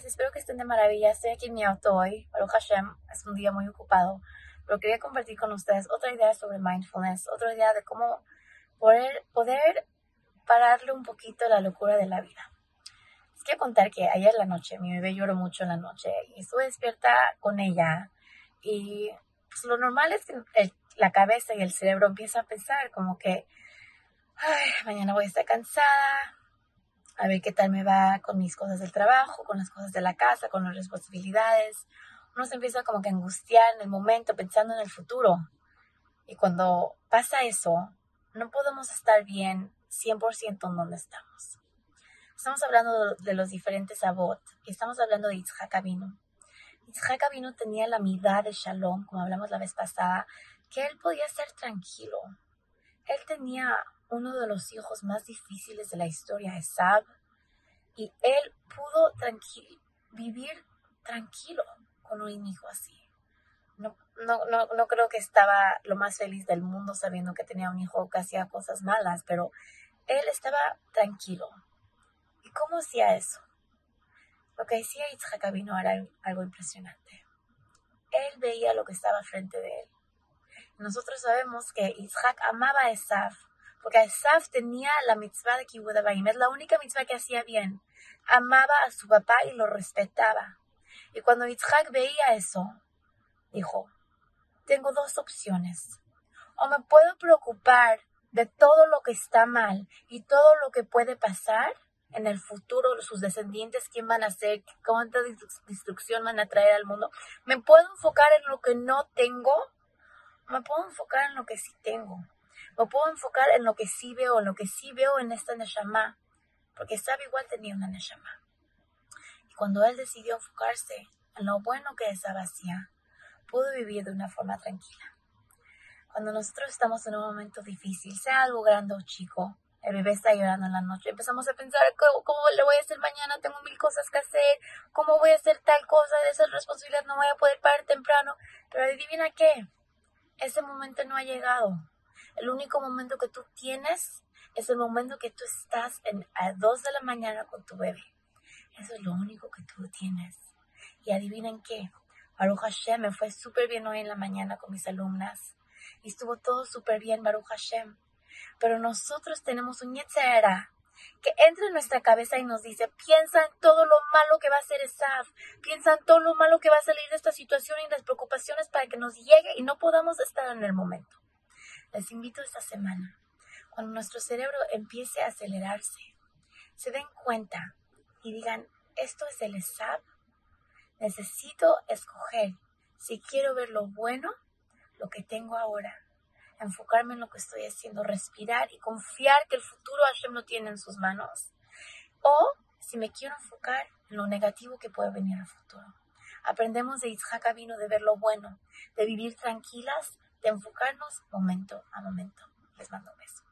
días, espero que estén de maravilla. Estoy aquí en mi auto hoy. Baruch Hashem, es un día muy ocupado. Pero quería compartir con ustedes otra idea sobre mindfulness, otra idea de cómo poder, poder pararle un poquito la locura de la vida. Les quiero contar que ayer la noche, mi bebé lloró mucho en la noche y estuve despierta con ella. Y pues lo normal es que la cabeza y el cerebro empiezan a pensar como que, ay, mañana voy a estar cansada, a ver qué tal me va con mis cosas del trabajo, con las cosas de la casa, con las responsabilidades. Uno se empieza como que a angustiar en el momento, pensando en el futuro. Y cuando pasa eso, no podemos estar bien 100% en donde estamos. Estamos hablando de los diferentes abot y estamos hablando de Yitzhak Abinu. Yitzhak Abinu tenía la mitad de Shalom, como hablamos la vez pasada, que él podía ser tranquilo. Él tenía uno de los hijos más difíciles de la historia, Esab, y él pudo vivir tranquilo con un hijo así. No, no, no, no creo que estaba lo más feliz del mundo sabiendo que tenía un hijo que hacía cosas malas, pero él estaba tranquilo. ¿Y cómo hacía eso? Lo que decía Yitzhak Abino era algo impresionante. Él veía lo que estaba frente de él. Nosotros sabemos que Yitzhak amaba a Esaf porque Asaf tenía la mitzvah de Kibbutz es la única mitzvah que hacía bien. Amaba a su papá y lo respetaba. Y cuando Yitzhak veía eso, dijo, tengo dos opciones. O me puedo preocupar de todo lo que está mal y todo lo que puede pasar en el futuro, sus descendientes, quién van a ser, cuánta destrucción van a traer al mundo. Me puedo enfocar en lo que no tengo, me puedo enfocar en lo que sí tengo. Me puedo enfocar en lo que sí veo, en lo que sí veo en esta Neshama, porque sabe igual tenía una Neshama. Y cuando él decidió enfocarse en lo bueno que esa hacía, pudo vivir de una forma tranquila. Cuando nosotros estamos en un momento difícil, sea algo grande o chico, el bebé está llorando en la noche, empezamos a pensar ¿cómo, le voy a hacer mañana, tengo mil cosas que hacer, cómo voy a hacer tal cosa, de esa responsabilidad no voy a poder parar temprano, pero adivina qué, ese momento no ha llegado. El único momento que tú tienes es el momento que tú estás en, a 2 de la mañana con tu bebé. Eso es lo único que tú tienes. Y adivinen qué, Baruch Hashem me fue súper bien hoy en la mañana con mis alumnas. Y estuvo todo súper bien, Baruch Hashem. Pero nosotros tenemos un Yetzera que entra en nuestra cabeza y nos dice, piensa en todo lo malo que va a hacer Esaf, piensa en todo lo malo que va a salir de esta situación y las preocupaciones para que nos llegue y no podamos estar en el momento. Les invito esta semana, cuando nuestro cerebro empiece a acelerarse, se den cuenta y digan, esto es el ESAP, necesito escoger si quiero ver lo bueno, lo que tengo ahora, enfocarme en lo que estoy haciendo, respirar y confiar que el futuro Hashem lo tiene en sus manos, o si me quiero enfocar en lo negativo que puede venir al futuro. Aprendemos de Isaac vino de ver lo bueno, de vivir tranquilas de enfocarnos momento a momento. Les mando un beso.